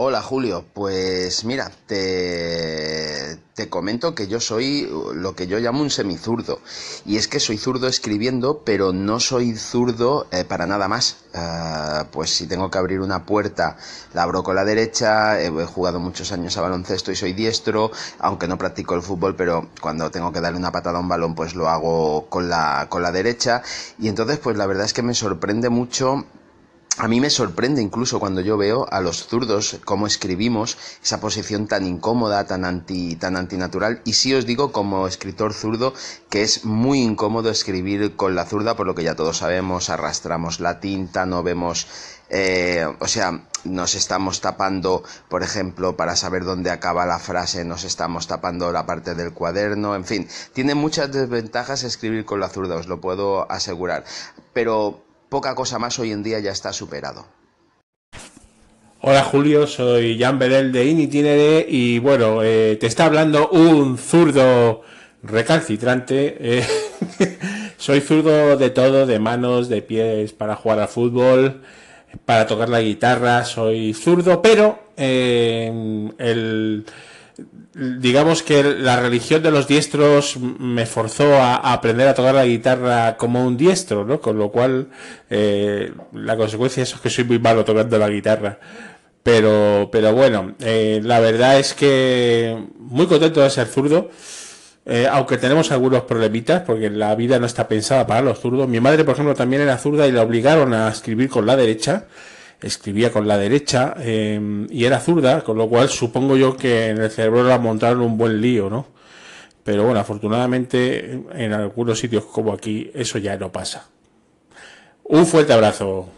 Hola Julio, pues mira, te, te, comento que yo soy lo que yo llamo un semizurdo. Y es que soy zurdo escribiendo, pero no soy zurdo eh, para nada más. Uh, pues si tengo que abrir una puerta, la abro con la derecha. He jugado muchos años a baloncesto y soy diestro, aunque no practico el fútbol, pero cuando tengo que darle una patada a un balón, pues lo hago con la, con la derecha. Y entonces, pues la verdad es que me sorprende mucho a mí me sorprende incluso cuando yo veo a los zurdos cómo escribimos esa posición tan incómoda, tan anti, tan antinatural. Y sí os digo como escritor zurdo que es muy incómodo escribir con la zurda, por lo que ya todos sabemos, arrastramos la tinta, no vemos, eh, o sea, nos estamos tapando, por ejemplo, para saber dónde acaba la frase, nos estamos tapando la parte del cuaderno, en fin, tiene muchas desventajas escribir con la zurda, os lo puedo asegurar. Pero poca cosa más hoy en día ya está superado. Hola Julio, soy Jan Bedel de Initinere y bueno, eh, te está hablando un zurdo recalcitrante. Eh, soy zurdo de todo, de manos, de pies, para jugar al fútbol, para tocar la guitarra, soy zurdo, pero eh, el digamos que la religión de los diestros me forzó a, aprender a tocar la guitarra como un diestro, ¿no? Con lo cual, eh, la consecuencia es que soy muy malo tocando la guitarra. Pero, pero bueno, eh, la verdad es que muy contento de ser zurdo. Eh, aunque tenemos algunos problemitas, porque la vida no está pensada para los zurdos. Mi madre, por ejemplo, también era zurda y la obligaron a escribir con la derecha escribía con la derecha em, y era zurda, con lo cual supongo yo que en el cerebro la montaron un buen lío, ¿no? Pero bueno, afortunadamente en algunos sitios como aquí eso ya no pasa. Un fuerte abrazo.